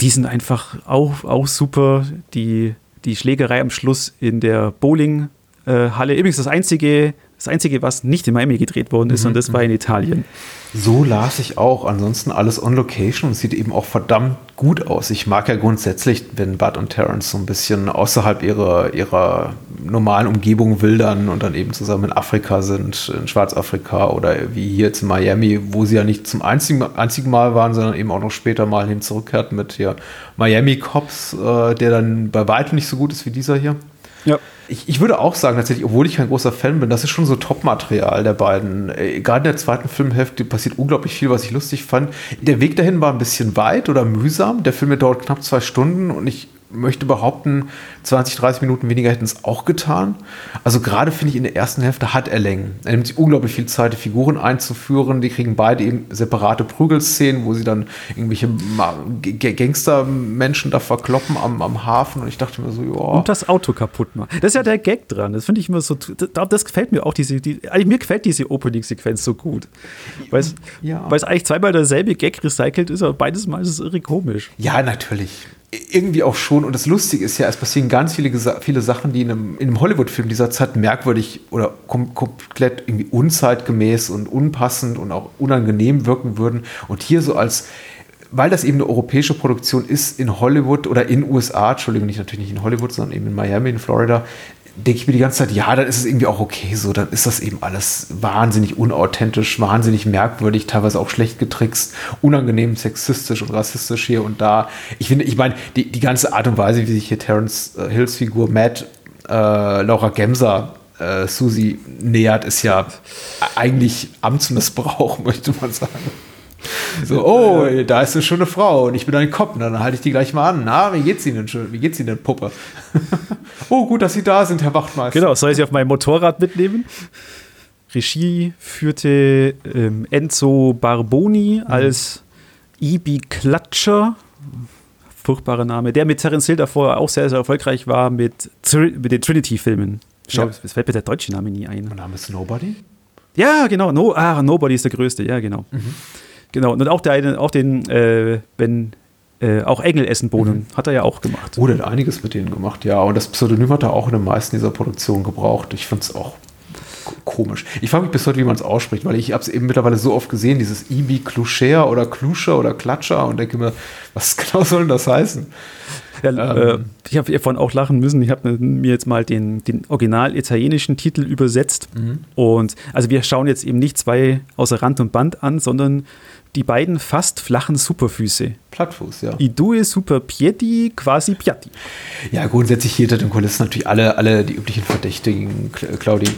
Speaker 1: die sind einfach auch, auch super. Die, die Schlägerei am Schluss in der Bowling-Halle. Äh, Übrigens das einzige, das einzige, was nicht in Miami gedreht worden ist, mhm. und das war in Italien.
Speaker 2: So las ich auch. Ansonsten alles on Location und sieht eben auch verdammt gut aus. Ich mag ja grundsätzlich, wenn Bud und Terrence so ein bisschen außerhalb ihrer, ihrer normalen Umgebung wildern und dann eben zusammen in Afrika sind, in Schwarzafrika oder wie hier jetzt in Miami, wo sie ja nicht zum einzigen, einzigen Mal waren, sondern eben auch noch später mal hin zurückkehrten mit hier Miami Cops, äh, der dann bei weitem nicht so gut ist wie dieser hier. Ja. Ich, ich, würde auch sagen, tatsächlich, obwohl ich kein großer Fan bin, das ist schon so Top-Material der beiden. Gerade in der zweiten Filmhälfte passiert unglaublich viel, was ich lustig fand. Der Weg dahin war ein bisschen weit oder mühsam. Der Film dauert knapp zwei Stunden und ich möchte behaupten, 20, 30 Minuten weniger hätten es auch getan. Also gerade finde ich, in der ersten Hälfte hat er Längen. Er nimmt sich unglaublich viel Zeit, die Figuren einzuführen. Die kriegen beide eben separate Prügelszenen, wo sie dann irgendwelche Gangstermenschen da verkloppen am, am Hafen. Und ich dachte mir so, ja.
Speaker 1: Und das Auto kaputt machen. Das ist ja der Gag dran. Das finde ich immer so, das gefällt mir auch, diese, die, mir gefällt diese Opening-Sequenz so gut. Weil es ja. eigentlich zweimal derselbe Gag recycelt ist, aber beides Mal ist es irre komisch.
Speaker 2: Ja, natürlich irgendwie auch schon, und das Lustige ist ja, es passieren ganz viele, viele Sachen, die in einem, in einem Hollywood-Film dieser Zeit merkwürdig oder kom komplett irgendwie unzeitgemäß und unpassend und auch unangenehm wirken würden. Und hier so als, weil das eben eine europäische Produktion ist, in Hollywood oder in USA, Entschuldigung, nicht natürlich nicht in Hollywood, sondern eben in Miami, in Florida, denke ich mir die ganze Zeit, ja, dann ist es irgendwie auch okay so, dann ist das eben alles wahnsinnig unauthentisch, wahnsinnig merkwürdig, teilweise auch schlecht getrickst, unangenehm sexistisch und rassistisch hier und da. Ich finde, ich meine, die, die ganze Art und Weise, wie sich hier Terence äh, Hills Figur Matt, äh, Laura Gemser, äh, Susi nähert, ist ja eigentlich Amtsmissbrauch, möchte man sagen. So, oh, da ist eine schöne Frau und ich bin ein Kopf. Dann halte ich die gleich mal an. Na, wie geht's Ihnen denn Wie geht's Ihnen denn, Puppe? oh, gut, dass Sie da sind, Herr Wachtmeister.
Speaker 1: Genau, soll ich Sie auf mein Motorrad mitnehmen? Regie führte ähm, Enzo Barboni mhm. als Ibi Klatscher. Furchtbarer Name. Der mit Terence Hill davor auch sehr, sehr erfolgreich war mit, mit den Trinity-Filmen. Schau, ja. es fällt mir der deutsche Name nie ein.
Speaker 2: Der Name ist Nobody?
Speaker 1: Ja, genau. No, ah, Nobody ist der größte. Ja, genau. Mhm. Genau, und auch, der, auch den, äh, wenn äh, auch Engel essen Bohnen mhm. hat er ja auch gemacht.
Speaker 2: Oh, der hat einiges mit denen gemacht, ja. Und das Pseudonym hat er auch in den meisten dieser Produktionen gebraucht. Ich fand es auch komisch. Ich frage mich bis heute, wie man es ausspricht, weil ich habe es eben mittlerweile so oft gesehen, dieses Ibi Klucher oder Kluscher oder Klatscher und denke mir, was genau soll denn das heißen?
Speaker 1: Ja, ähm, äh, ich habe vorhin auch lachen müssen. Ich habe mir jetzt mal den, den original italienischen Titel übersetzt. Mhm. Und also wir schauen jetzt eben nicht zwei außer Rand und Band an, sondern die beiden fast flachen Superfüße.
Speaker 2: Plattfuß, ja.
Speaker 1: I due super piedi quasi piatti.
Speaker 2: Ja, grundsätzlich hier hinter den Kulissen natürlich alle, alle die üblichen Verdächtigen. Claudi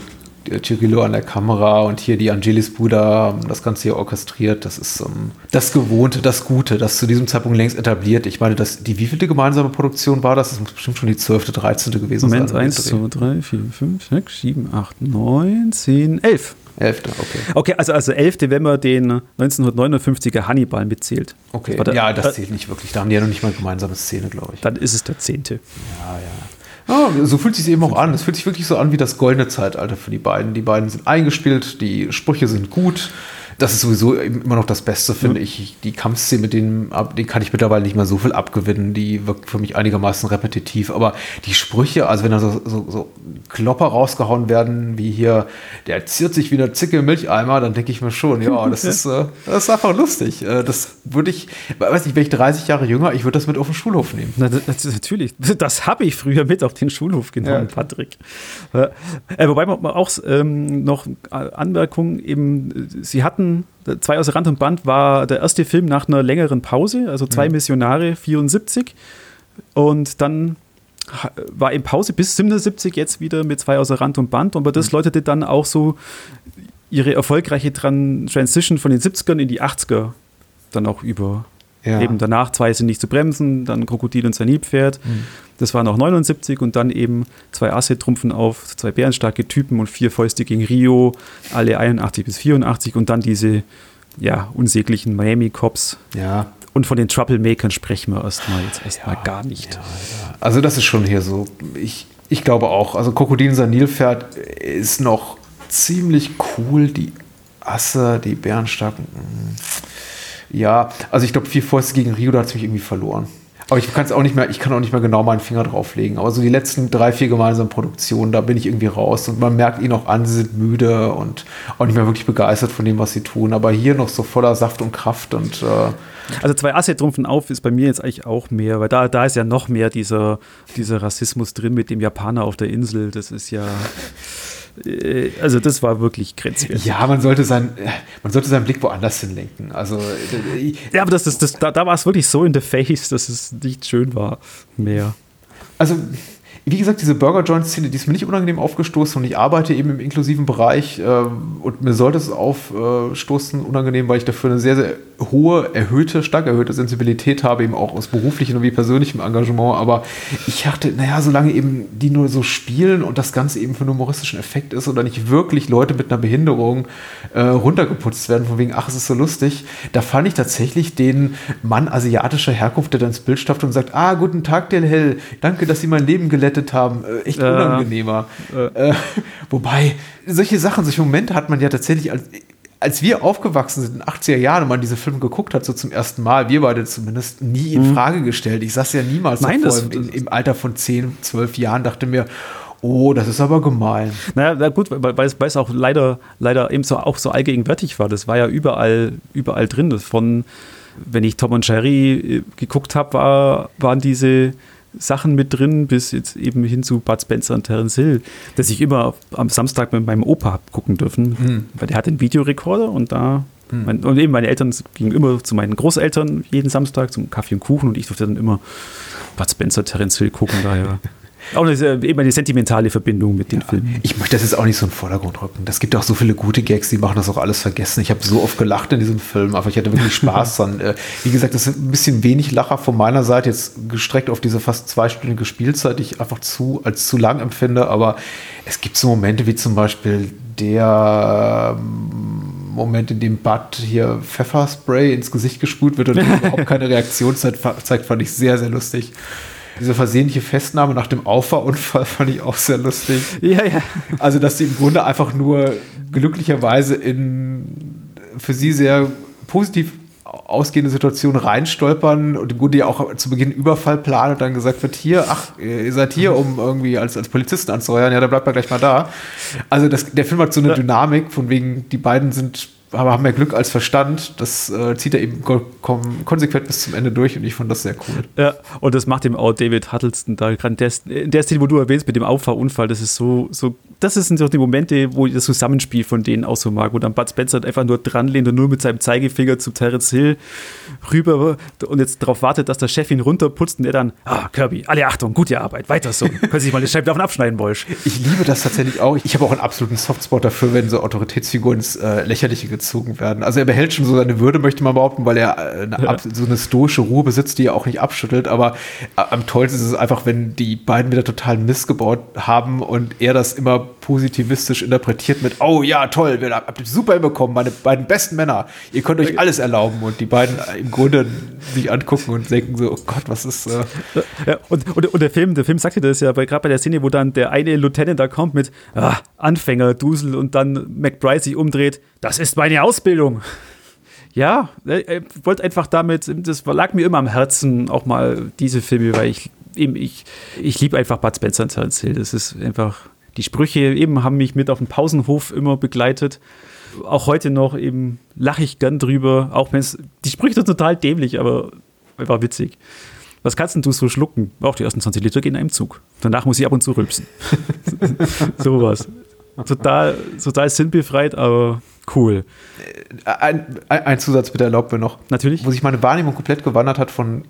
Speaker 2: Cirillo an der Kamera und hier die Angelis Buda haben das Ganze hier orchestriert. Das ist um, ähm, das Gewohnte, das Gute, das zu diesem Zeitpunkt längst etabliert. Ich meine, das, die wievielte gemeinsame Produktion war das? Das muss bestimmt schon die zwölfte, dreizehnte gewesen
Speaker 1: Moment, sein. Moment, 1, 2, 3, 4, 5, 6, 7, 8, 9, 10, 11.
Speaker 2: Elfte, okay.
Speaker 1: Okay, also, also elfte, wenn man den 1959er Hannibal mitzählt.
Speaker 2: Okay, der, ja, das zählt nicht wirklich. Da haben die ja noch nicht mal eine gemeinsame Szene, glaube ich.
Speaker 1: Dann ist es der zehnte.
Speaker 2: Ja, ja. Ja, so fühlt sich eben auch an. Es fühlt sich wirklich so an wie das goldene Zeitalter für die beiden. Die beiden sind eingespielt, die Sprüche sind gut das ist sowieso immer noch das Beste, finde ja. ich. Die Kampfszene, mit denen, den kann ich mittlerweile nicht mehr so viel abgewinnen. Die wirkt für mich einigermaßen repetitiv. Aber die Sprüche, also wenn da so, so, so Klopper rausgehauen werden, wie hier, der ziert sich wie eine Zicke im Milcheimer, dann denke ich mir schon, ja, das ist, äh, das ist einfach lustig. Äh, das würde ich, weiß nicht, wäre ich 30 Jahre jünger, ich würde das mit auf den Schulhof nehmen.
Speaker 1: Na, das, natürlich. Das habe ich früher mit auf den Schulhof genommen, ja. Patrick. Äh, wobei man auch ähm, noch Anmerkungen eben, sie hatten Zwei außer Rand und Band war der erste Film nach einer längeren Pause, also zwei mhm. Missionare, 74. Und dann war in Pause bis 77 jetzt wieder mit zwei außer Rand und Band. Aber das mhm. läutete dann auch so ihre erfolgreiche Tran Transition von den 70ern in die 80er dann auch über. Ja. Eben danach zwei sind nicht zu bremsen, dann Krokodil und sein Nilpferd. Mhm. Das war noch 79 und dann eben zwei Asse trumpfen auf, zwei bärenstarke Typen und vier Fäuste gegen Rio, alle 81 bis 84 und dann diese ja, unsäglichen Miami Cops.
Speaker 2: Ja.
Speaker 1: Und von den Troublemakern sprechen wir erstmal jetzt erstmal ja, gar nicht. Ja,
Speaker 2: ja. Also das ist schon hier so. Ich, ich glaube auch. Also Krokodil und sein Nilpferd ist noch ziemlich cool. Die Asse, die bärenstarken. Mm. Ja, also ich glaube, vier Fäuste gegen Rio, da hat es mich irgendwie verloren. Aber ich kann es auch nicht mehr, ich kann auch nicht mehr genau meinen Finger drauflegen. Aber so die letzten drei, vier gemeinsamen Produktionen, da bin ich irgendwie raus. Und man merkt ihnen auch an, sie sind müde und auch nicht mehr wirklich begeistert von dem, was sie tun. Aber hier noch so voller Saft und Kraft und äh
Speaker 1: also zwei Asse trumpfen auf ist bei mir jetzt eigentlich auch mehr, weil da, da ist ja noch mehr dieser, dieser Rassismus drin mit dem Japaner auf der Insel. Das ist ja. Äh, also das war wirklich grenzwertig.
Speaker 2: Ja, man sollte, sein, man sollte seinen Blick woanders hinlenken. Also,
Speaker 1: äh, ja, aber das, das, das, da, da war es wirklich so in the face, dass es nicht schön war mehr.
Speaker 2: Also wie gesagt, diese Burger-Joint-Szene, die ist mir nicht unangenehm aufgestoßen und ich arbeite eben im inklusiven Bereich äh, und mir sollte es aufstoßen, unangenehm, weil ich dafür eine sehr, sehr hohe, erhöhte, stark erhöhte Sensibilität habe, eben auch aus beruflichem und wie persönlichem Engagement. Aber ich dachte, naja, solange eben die nur so spielen und das Ganze eben für einen humoristischen Effekt ist oder nicht wirklich Leute mit einer Behinderung äh, runtergeputzt werden, von wegen, ach, es ist so lustig, da fand ich tatsächlich den Mann asiatischer Herkunft, der dann ins Bild stafft und sagt, ah, guten Tag, Del Hell, danke, dass Sie mein Leben gelettet haben, äh, echt unangenehmer. Äh. wobei, solche Sachen, solche Momente hat man ja tatsächlich als als wir aufgewachsen sind in den 80er Jahren und man diese Filme geguckt hat, so zum ersten Mal, wir beide zumindest, nie in mhm. Frage gestellt. Ich saß ja niemals
Speaker 1: Nein, das,
Speaker 2: im, im, Alter von 10, 12 Jahren, dachte mir, Oh, das ist aber gemein.
Speaker 1: Naja, na gut, weil, weil, es, auch leider, leider eben so, auch so allgegenwärtig war. Das war ja überall, überall drin. Von, wenn ich Tom und Jerry äh, geguckt habe, war, waren diese, Sachen mit drin, bis jetzt eben hin zu Bud Spencer und Terence Hill, dass ich immer am Samstag mit meinem Opa habe gucken dürfen, mhm. weil der hat einen Videorekorder und da mhm. mein, und eben meine Eltern gingen immer zu meinen Großeltern jeden Samstag zum Kaffee und Kuchen und ich durfte dann immer Bud Spencer, Terence Hill gucken, daher auch eine, eben eine sentimentale Verbindung mit den ja, Filmen.
Speaker 2: Ich möchte das jetzt auch nicht so in den Vordergrund rücken. Es gibt auch so viele gute Gags, die machen das auch alles vergessen. Ich habe so oft gelacht in diesem Film, aber ich hatte wirklich Spaß dran. Äh, wie gesagt, das sind ein bisschen wenig Lacher von meiner Seite, jetzt gestreckt auf diese fast zweistündige Spielzeit, die ich einfach zu, als zu lang empfinde. Aber es gibt so Momente wie zum Beispiel der ähm, Moment, in dem Bud hier Pfefferspray ins Gesicht gesprüht wird und überhaupt keine Reaktion zeigt, fand ich sehr, sehr lustig. Diese versehentliche Festnahme nach dem Auffahrunfall fand ich auch sehr lustig.
Speaker 1: Ja, ja.
Speaker 2: Also, dass sie im Grunde einfach nur glücklicherweise in für sie sehr positiv ausgehende Situation reinstolpern und im Grunde ja auch zu Beginn Überfall planen und dann gesagt wird, hier, ach, ihr seid hier, um irgendwie als, als Polizisten anzuheuern, ja, dann bleibt man gleich mal da. Also das, der Film hat so eine Dynamik, von wegen, die beiden sind aber haben mehr Glück als Verstand. Das äh, zieht er eben konsequent bis zum Ende durch und ich fand das sehr cool.
Speaker 1: Ja, und das macht eben auch David Huddleston da gerade in der Szene, wo du erwähnst mit dem Auffahrunfall, das ist so, so, das sind so die Momente, wo ich das Zusammenspiel von denen auch so mag, wo dann Bud Spencer einfach nur dran lehnt und nur mit seinem Zeigefinger zu Terence Hill rüber und jetzt darauf wartet, dass der Chef ihn runterputzt und er dann, ah, Kirby, alle Achtung, gute Arbeit, weiter so. Können Sie sich mal das Scheiben davon abschneiden, Wolsch.
Speaker 2: Ich liebe das tatsächlich auch. Ich habe auch einen absoluten Softspot dafür, wenn so Autoritätsfiguren ins äh, Lächerliche gezogen werden. Also er behält schon so seine Würde, möchte man behaupten, weil er äh, eine, ja. so eine stoische Ruhe besitzt, die er auch nicht abschüttelt. Aber äh, am tollsten ist es einfach, wenn die beiden wieder total missgebaut haben und er das immer positivistisch interpretiert mit, oh ja, toll, wir habt super hinbekommen, meine beiden besten Männer. Ihr könnt euch alles erlauben. Und die beiden im Grunde sich angucken und denken so, oh Gott, was ist. Äh
Speaker 1: ja, und, und, und, der Film, der Film sagt dir das ja, gerade bei der Szene, wo dann der eine Lieutenant da kommt mit ah, Anfänger, Dusel und dann McBride sich umdreht, das ist meine Ausbildung. Ja, ich wollte einfach damit, das lag mir immer am Herzen, auch mal diese Filme, weil ich eben, ich, ich liebe einfach Bud Spencer und Terence Hill. Das ist einfach, die Sprüche eben haben mich mit auf dem Pausenhof immer begleitet. Auch heute noch eben lache ich gern drüber, auch wenn es, die Sprüche sind total dämlich, aber war witzig. Was kannst denn du so schlucken? Auch die ersten 20 Liter gehen in einem Zug. Danach muss ich ab und zu rülpsen. Sowas total, total sinnbefreit, aber cool.
Speaker 2: Ein, ein, Zusatz bitte erlaubt mir noch.
Speaker 1: Natürlich.
Speaker 2: Wo sich meine Wahrnehmung komplett gewandert hat von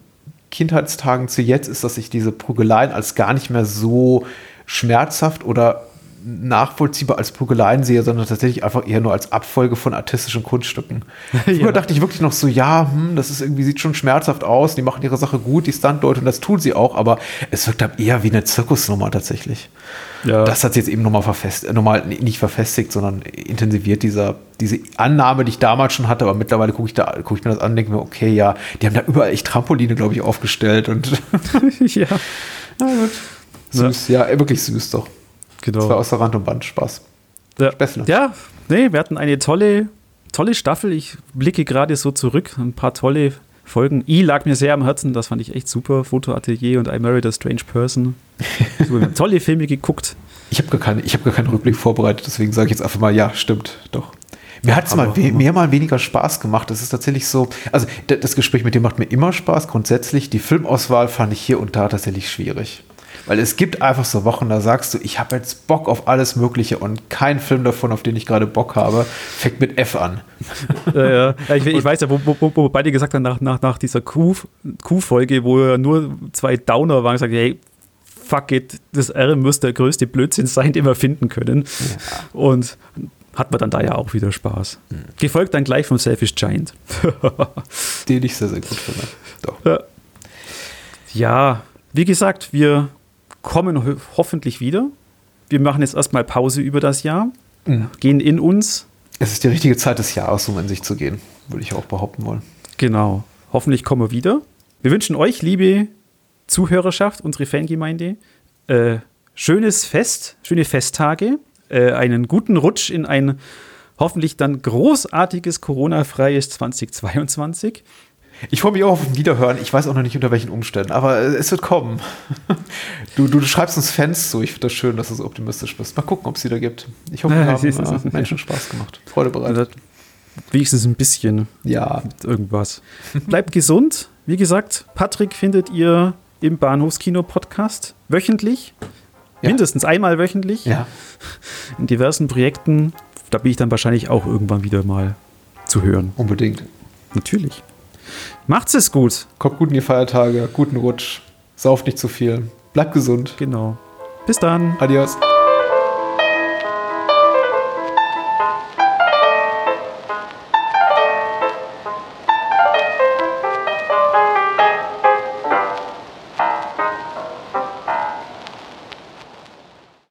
Speaker 2: Kindheitstagen zu jetzt ist, dass ich diese Prügeleien als gar nicht mehr so schmerzhaft oder nachvollziehbar als Prügeleien sehe, sondern tatsächlich einfach eher nur als Abfolge von artistischen Kunststücken. Früher ja. dachte ich wirklich noch so, ja, hm, das ist irgendwie, sieht schon schmerzhaft aus, die machen ihre Sache gut, die Stuntleute, und das tun sie auch, aber es wirkt dann eher wie eine Zirkusnummer tatsächlich. Ja. Das hat sich jetzt eben nochmal verfestigt, äh, nochmal nicht verfestigt, sondern intensiviert dieser, diese Annahme, die ich damals schon hatte, aber mittlerweile gucke ich, da, ich mir das an und denke mir, okay, ja, die haben da überall echt Trampoline, glaube ich, aufgestellt und ja. Na gut. Süß, ja, wirklich süß doch. Genau. Das war außer Rand und Band Spaß.
Speaker 1: Ja. ja, nee, wir hatten eine tolle, tolle Staffel. Ich blicke gerade so zurück. Ein paar tolle Folgen. I lag mir sehr am Herzen, das fand ich echt super. Fotoatelier und I Married a Strange Person. so, tolle Filme geguckt.
Speaker 2: Ich habe gar, keine, hab gar keinen Rückblick vorbereitet, deswegen sage ich jetzt einfach mal, ja, stimmt, doch. Mir hat es mal mehr mal weniger Spaß gemacht. Das ist tatsächlich so. Also das Gespräch mit dir macht mir immer Spaß. Grundsätzlich die Filmauswahl fand ich hier und da tatsächlich schwierig. Weil es gibt einfach so Wochen, da sagst du, ich habe jetzt Bock auf alles Mögliche und kein Film davon, auf den ich gerade Bock habe, fängt mit F an.
Speaker 1: Ja, ja. ja ich, ich, weiß ja, wo, wo, wo beide gesagt haben, nach, nach, nach dieser Q-Folge, wo nur zwei Downer waren, gesagt, hey, fuck it, das R muss der größte Blödsinn sein, den wir finden können. Ja. Und hat man dann da ja auch wieder Spaß. Mhm. Gefolgt dann gleich vom Selfish Giant.
Speaker 2: den ich sehr, sehr gut finde.
Speaker 1: Doch. Ja. ja, wie gesagt, wir kommen ho hoffentlich wieder. Wir machen jetzt erstmal Pause über das Jahr, mhm. gehen in uns.
Speaker 2: Es ist die richtige Zeit des Jahres, um in sich zu gehen, würde ich auch behaupten wollen.
Speaker 1: Genau. Hoffentlich kommen wir wieder. Wir wünschen euch, liebe Zuhörerschaft, unsere Fangemeinde, äh, schönes Fest, schöne Festtage, äh, einen guten Rutsch in ein hoffentlich dann großartiges Corona-freies 2022.
Speaker 2: Ich freue mich auch auf ein Wiederhören. Ich weiß auch noch nicht unter welchen Umständen, aber es wird kommen. Du, du, du schreibst uns Fans zu. Ich finde das schön, dass du so optimistisch bist. Mal gucken, ob es wieder gibt. Ich hoffe, wir haben äh, Menschen Spaß gemacht. Freude bereitet.
Speaker 1: Wenigstens ein bisschen.
Speaker 2: Ja.
Speaker 1: irgendwas. Bleibt gesund. Wie gesagt, Patrick findet ihr im Bahnhofskino-Podcast wöchentlich. Ja. Mindestens einmal wöchentlich.
Speaker 2: Ja.
Speaker 1: In diversen Projekten. Da bin ich dann wahrscheinlich auch irgendwann wieder mal zu hören.
Speaker 2: Unbedingt.
Speaker 1: Natürlich. Macht's es gut.
Speaker 2: Kommt gut in die Feiertage, guten Rutsch, sauft nicht zu viel, bleibt gesund.
Speaker 1: Genau. Bis dann.
Speaker 2: Adios.